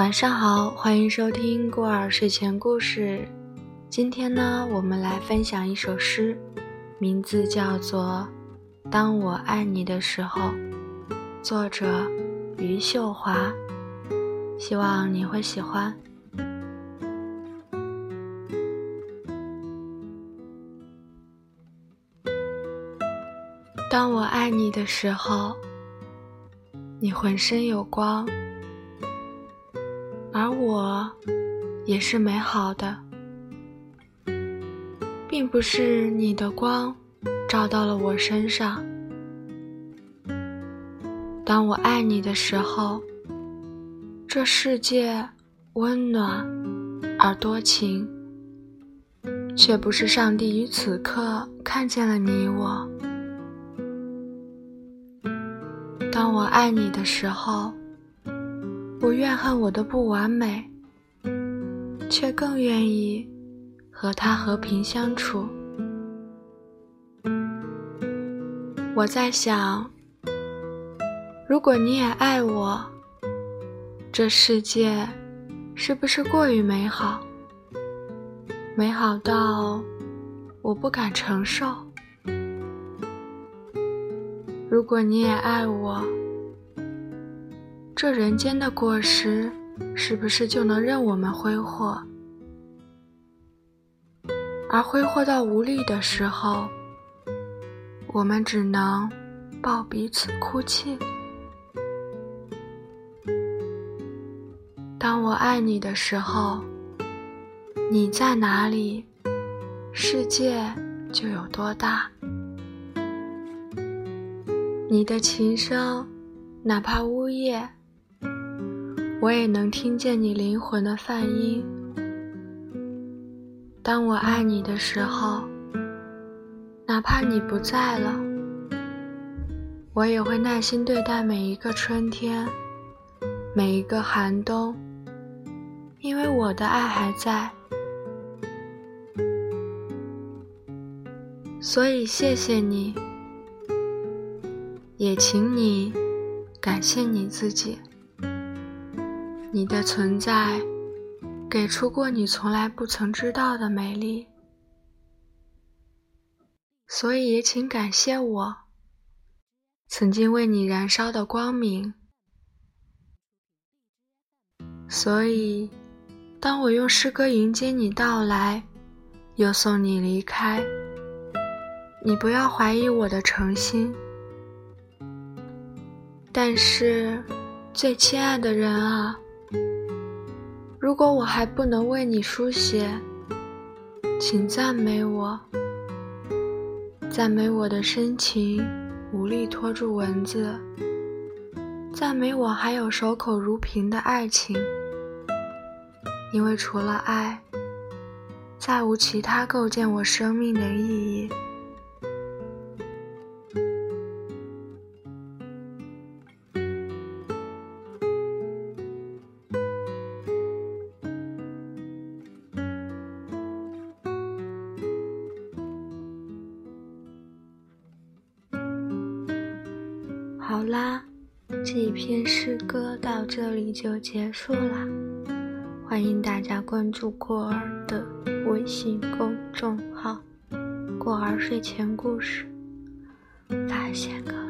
晚上好，欢迎收听孤儿睡前故事。今天呢，我们来分享一首诗，名字叫做《当我爱你的时候》，作者余秀华。希望你会喜欢。当我爱你的时候，你浑身有光。我，也是美好的，并不是你的光照到了我身上。当我爱你的时候，这世界温暖而多情，却不是上帝于此刻看见了你我。当我爱你的时候。我怨恨我的不完美，却更愿意和他和平相处。我在想，如果你也爱我，这世界是不是过于美好？美好到我不敢承受。如果你也爱我，这人间的果实，是不是就能任我们挥霍？而挥霍到无力的时候，我们只能抱彼此哭泣。当我爱你的时候，你在哪里，世界就有多大。你的琴声，哪怕呜咽。我也能听见你灵魂的泛音。当我爱你的时候，哪怕你不在了，我也会耐心对待每一个春天，每一个寒冬，因为我的爱还在。所以谢谢你，也请你感谢你自己。你的存在，给出过你从来不曾知道的美丽，所以也请感谢我，曾经为你燃烧的光明。所以，当我用诗歌迎接你到来，又送你离开，你不要怀疑我的诚心。但是，最亲爱的人啊！如果我还不能为你书写，请赞美我，赞美我的深情无力拖住文字，赞美我还有守口如瓶的爱情，因为除了爱，再无其他构建我生命的意义。啦，这一篇诗歌到这里就结束啦。欢迎大家关注过儿的微信公众号“过儿睡前故事”，发现个。